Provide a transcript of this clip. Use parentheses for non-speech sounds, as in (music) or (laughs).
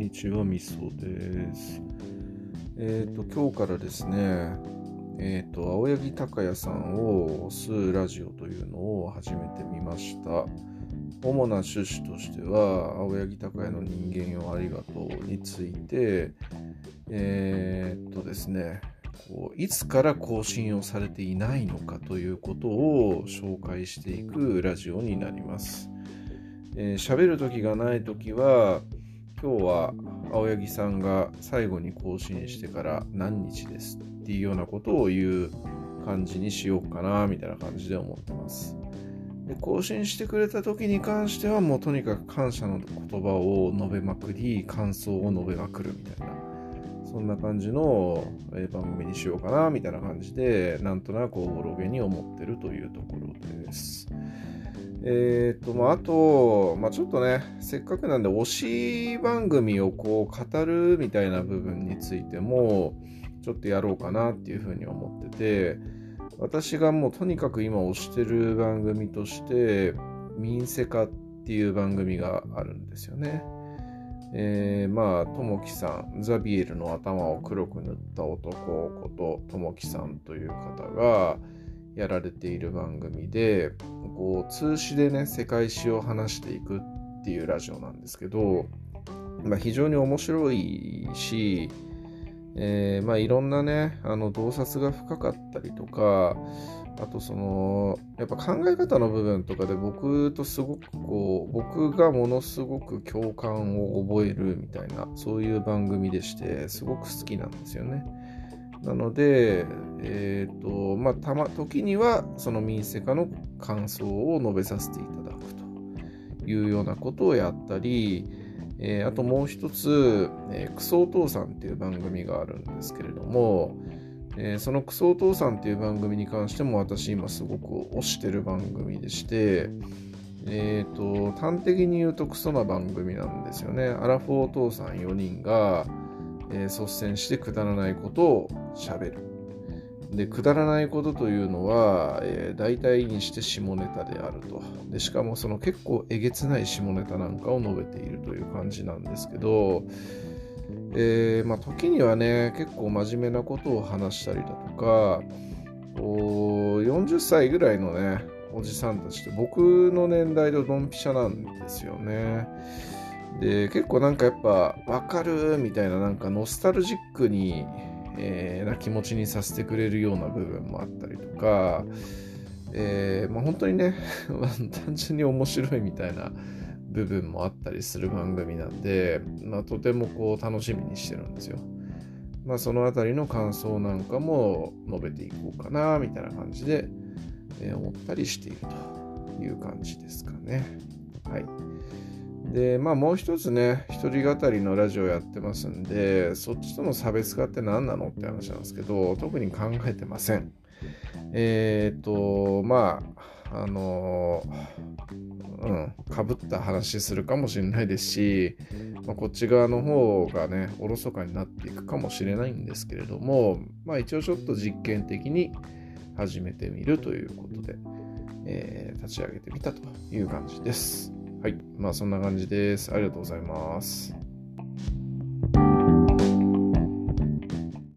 にちは、みそです。えっ、ー、と、今日からですね、えっ、ー、と、青柳高也さんを吸うラジオというのを始めてみました。主な趣旨としては、青柳高也の人間よありがとうについて、えっ、とですね、こういつから更新をされていないのかということを紹介していくラジオになります。えー、喋る時がない時は今日は青柳さんが最後に更新してから何日ですっていうようなことを言う感じにしようかなみたいな感じで思ってます。で更新してくれた時に関してはもうとにかく感謝の言葉を述べまくり感想を述べまくるみたいなそんな感じの番組にしようかなみたいな感じでなんとなくおぼろげに思ってるというところです。えっ、ー、と、まあ、あと、まあ、ちょっとね、せっかくなんで、推し番組をこう語るみたいな部分についても、ちょっとやろうかなっていうふうに思ってて、私がもうとにかく今推してる番組として、民生化っていう番組があるんですよね。えー、まあ、ともきさん、ザビエルの頭を黒く塗った男ことともきさんという方が、やられている番組でこう通詞でね世界史を話していくっていうラジオなんですけど、まあ、非常に面白いし、えー、まあいろんなねあの洞察が深かったりとかあとそのやっぱ考え方の部分とかで僕とすごくこう僕がものすごく共感を覚えるみたいなそういう番組でしてすごく好きなんですよね。なので、え、ー、と、まあ、たま、時には、その民生化の感想を述べさせていただくというようなことをやったり、えー、あともう一つ、えー、クソお父さんっていう番組があるんですけれども、えー、そのクソお父さんっていう番組に関しても私今すごく推してる番組でして、えっ、ー、と、端的に言うとクソな番組なんですよね。アラフォーお父さん4人が、えー、率先してくだらないことをしゃべる。で、くだらないことというのは、えー、大体にして下ネタであると。で、しかもその結構えげつない下ネタなんかを述べているという感じなんですけど、えー、まあ、時にはね、結構真面目なことを話したりだとか、40歳ぐらいのね、おじさんたちって僕の年代でドンピシャなんですよね。で、結構なんかやっぱわかるみたいななんかノスタルジックに、えー、な気持ちにさせてくれるような部分もあったりとか、えー、まあ、本当にね (laughs) 単純に面白いみたいな部分もあったりする番組なんで、まあ、とてもこう楽しみにしてるんですよ。まあ、そのあたりの感想なんかも述べていこうかなみたいな感じで、えー、思ったりしているという感じですかね。はい。で、まあもう一つね、一人語りのラジオやってますんで、そっちとの差別化って何なのって話なんですけど、特に考えてません。えっ、と、まあ、あのうん、かぶった話するかもしれないですし、まあ、こっち側の方がね、おろそかになっていくかもしれないんですけれども、まあ一応ちょっと実験的に始めてみるということで、えー、立ち上げてみたという感じです。はい。まあそんな感じです。ありがとうございます。